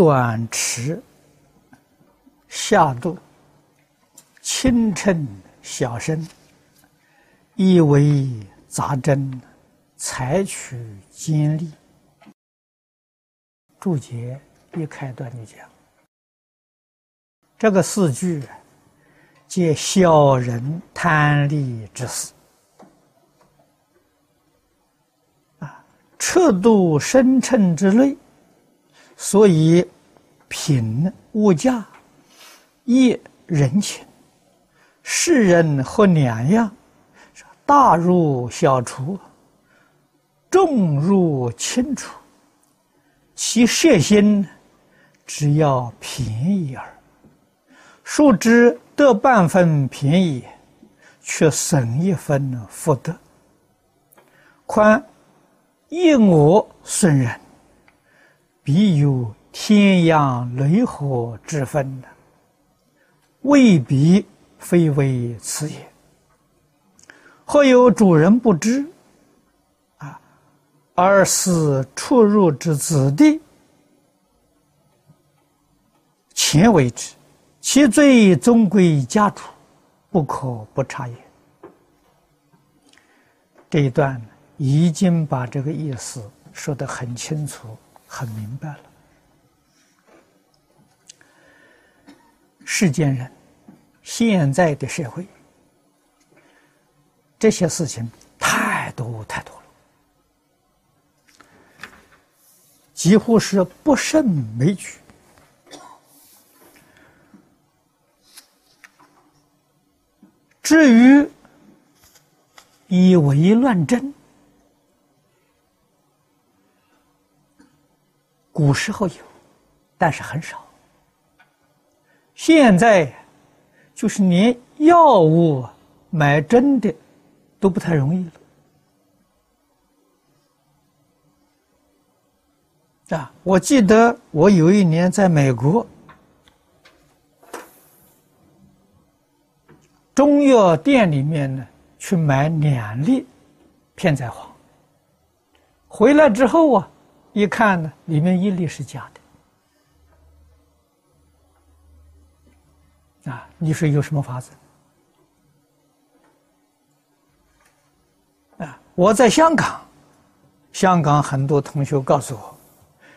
短迟下度，轻称小声，以为杂针，采取坚力。注解一开端就讲，这个四句，皆小人贪利之事。啊，彻度深沉之类，所以品物价，业人情，世人和两样，大入小出，重入轻出。其摄心只要便宜耳，殊知得半分便宜，却省一分福德。宽一我损人，必有天阳雷火之分的，未必非为此也。或有主人不知？啊而是出入之子弟，前为之，其罪终归家主，不可不察也。这一段已经把这个意思说得很清楚、很明白了。世间人，现在的社会，这些事情太多太多了。几乎是不胜枚举。至于以为乱真，古时候有，但是很少。现在就是连药物买真的都不太容易了。啊！我记得我有一年在美国中药店里面呢，去买两粒片仔癀，回来之后啊，一看呢，里面一粒是假的。啊，你说有什么法子？啊，我在香港，香港很多同学告诉我。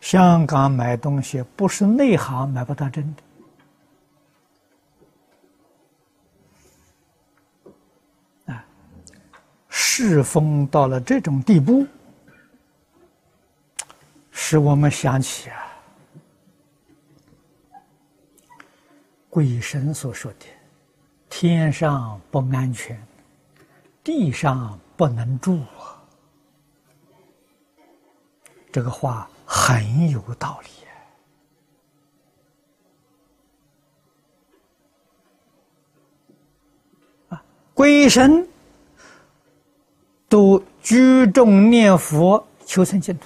香港买东西不是内行买不到真的啊！世风到了这种地步，使我们想起啊，鬼神所说的“天上不安全，地上不能住”啊，这个话。很有道理啊！鬼神都居中念佛求生净土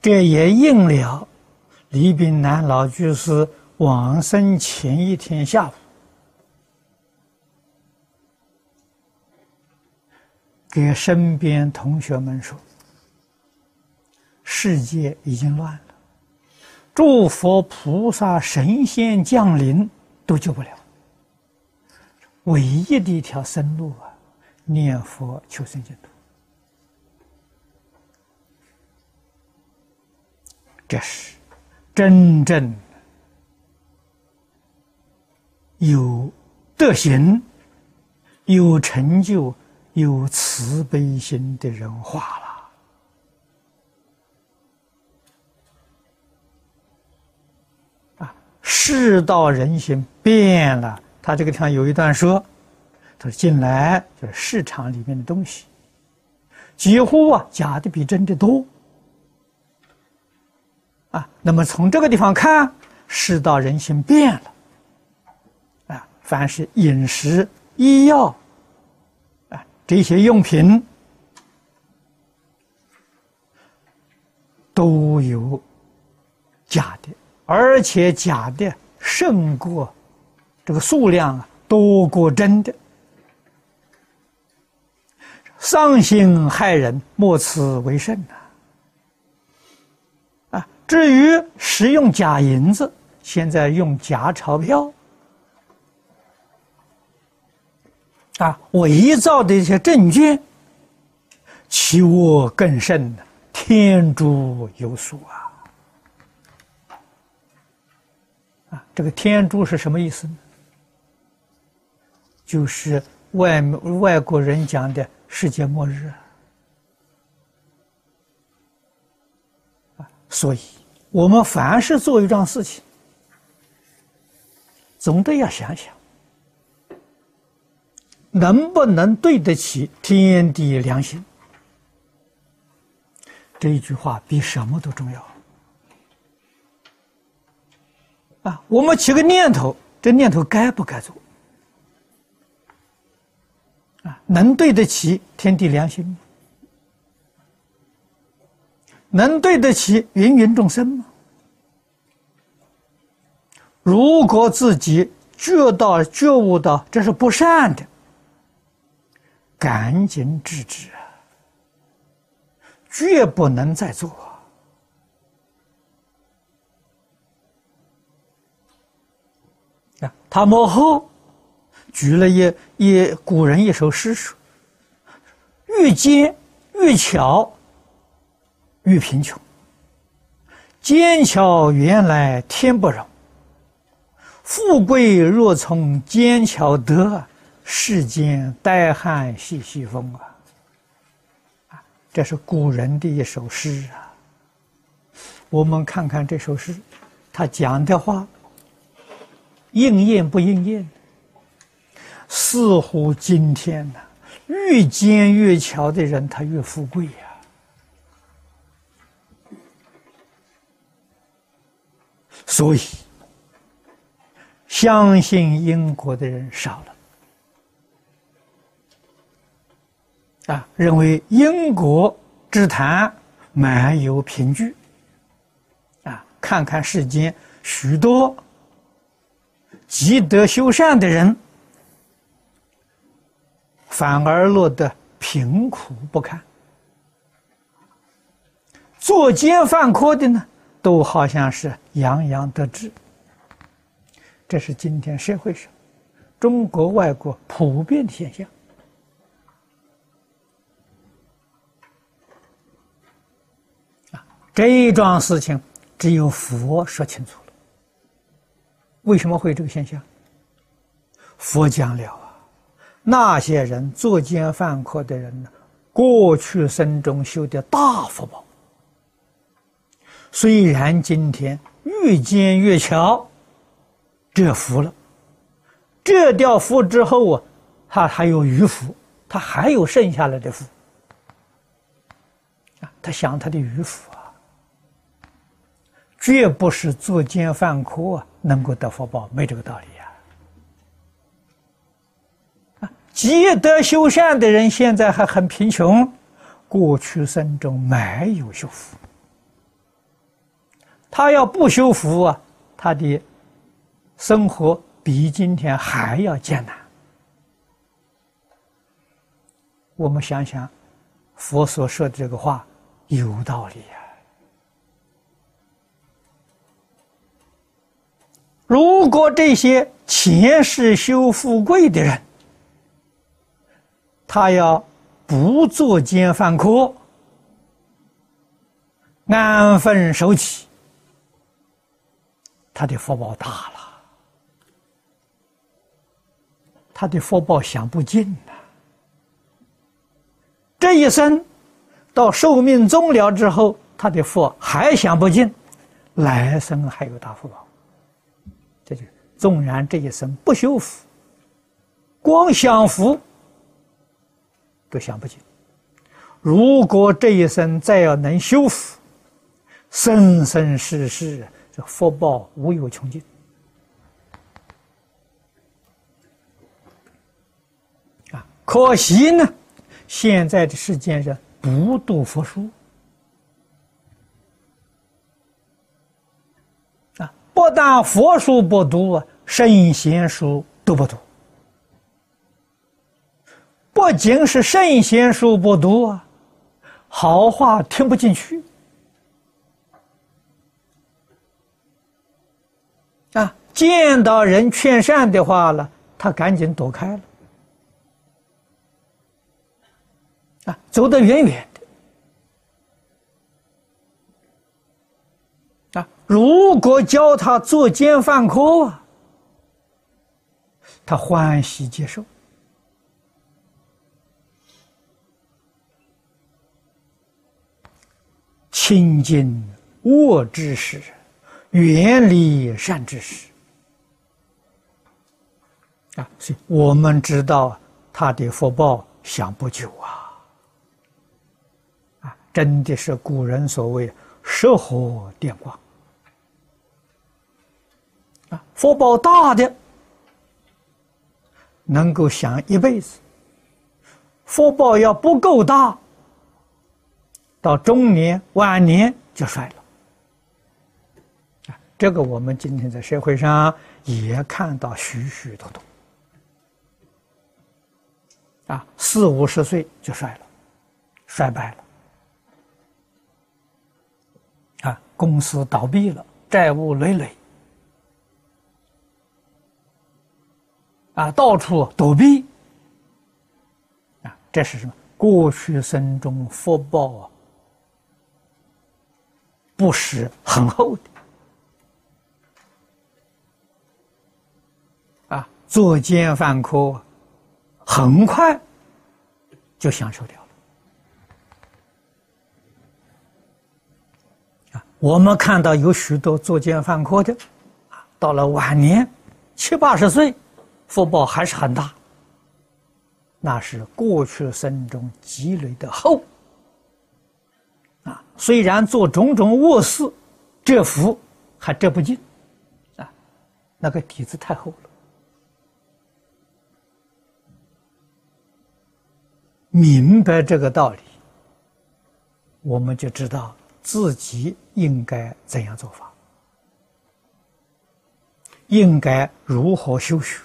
这也应了李炳南老居士往生前一天下午。给身边同学们说：“世界已经乱了，诸佛菩萨、神仙降临都救不了。唯一的一条生路啊，念佛求生净土。这是真正有德行、有成就。”有慈悲心的人话了啊！世道人心变了，他这个地方有一段说：“他说进来就是市场里面的东西，几乎啊假的比真的多啊。那么从这个地方看，世道人心变了啊！凡是饮食、医药。”啊这些用品都有假的，而且假的胜过这个数量啊，多过真的。丧心害人，莫此为甚呐！至于使用假银子，现在用假钞票，啊，伪造的一些证券，其恶更甚，天诛有属啊！啊，这个天诛是什么意思呢？就是外外国人讲的世界末日啊，所以。我们凡是做一桩事情，总得要想想，能不能对得起天地良心。这一句话比什么都重要。啊，我们起个念头，这念头该不该做？啊，能对得起天地良心吗？能对得起芸芸众生吗？如果自己觉到觉悟到这是不善的，赶紧制止啊！绝不能再做啊！他幕后举了一一古人一首诗说：“越奸越巧。”愈贫穷，奸巧原来天不容。富贵若从奸巧得，世间怠汉细细风啊！这是古人的一首诗啊。我们看看这首诗，他讲的话应验不应验？似乎今天呢，越奸越巧的人，他越富贵呀。所以，相信因果的人少了啊！认为因果之谈没有凭据啊！看看世间许多积德修善的人，反而落得贫苦不堪；作奸犯科的呢？都好像是洋洋得志，这是今天社会上中国外国普遍的现象。啊，这一桩事情只有佛说清楚了。为什么会这个现象？佛讲了啊，那些人作奸犯科的人呢，过去生中修的大福报。虽然今天越奸越巧，这福了，这掉福之后啊，他还有余福，他还有剩下来的福啊，他想他的余福啊，绝不是作奸犯科啊能够得福报，没这个道理呀。啊，积德修善的人现在还很贫穷，过去生中没有修福。他要不修福啊，他的生活比今天还要艰难。我们想想，佛所说的这个话有道理呀。如果这些前世修富贵的人，他要不作奸犯科，安分守己。他的福报大了，他的福报享不尽呐。这一生到寿命终了之后，他的福还享不尽，来生还有大福报。这就纵然这一生不修福，光享福都享不尽。如果这一生再要能修福，生生世世。福报无有穷尽啊！可惜呢，现在的世间人不读佛书啊！不但佛书不读啊，圣贤书都不读。不仅是圣贤书不读啊，好话听不进去。啊见到人劝善的话了，他赶紧躲开了，啊，走得远远的。啊，如果教他作奸犯科啊，他欢喜接受。清净恶知识，远离善知识。啊，所以我们知道他的福报享不久啊！啊，真的是古人所谓“石火电光”。啊，福报大的能够享一辈子，福报要不够大。到中年、晚年就衰了，这个我们今天在社会上也看到许许多多，啊，四五十岁就衰了，衰败了，啊，公司倒闭了，债务累累，啊，到处躲避，啊，这是什么？过去生中福报啊！不是很厚的作奸犯科，很快就享受掉了啊。我们看到有许多作奸犯科的啊，到了晚年七八十岁，福报还是很大，那是过去生中积累的厚。啊，虽然做种种恶事，这福还遮不尽，啊，那个底子太厚了。明白这个道理，我们就知道自己应该怎样做法，应该如何修学，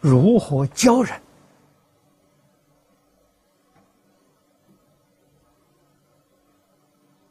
如何教人。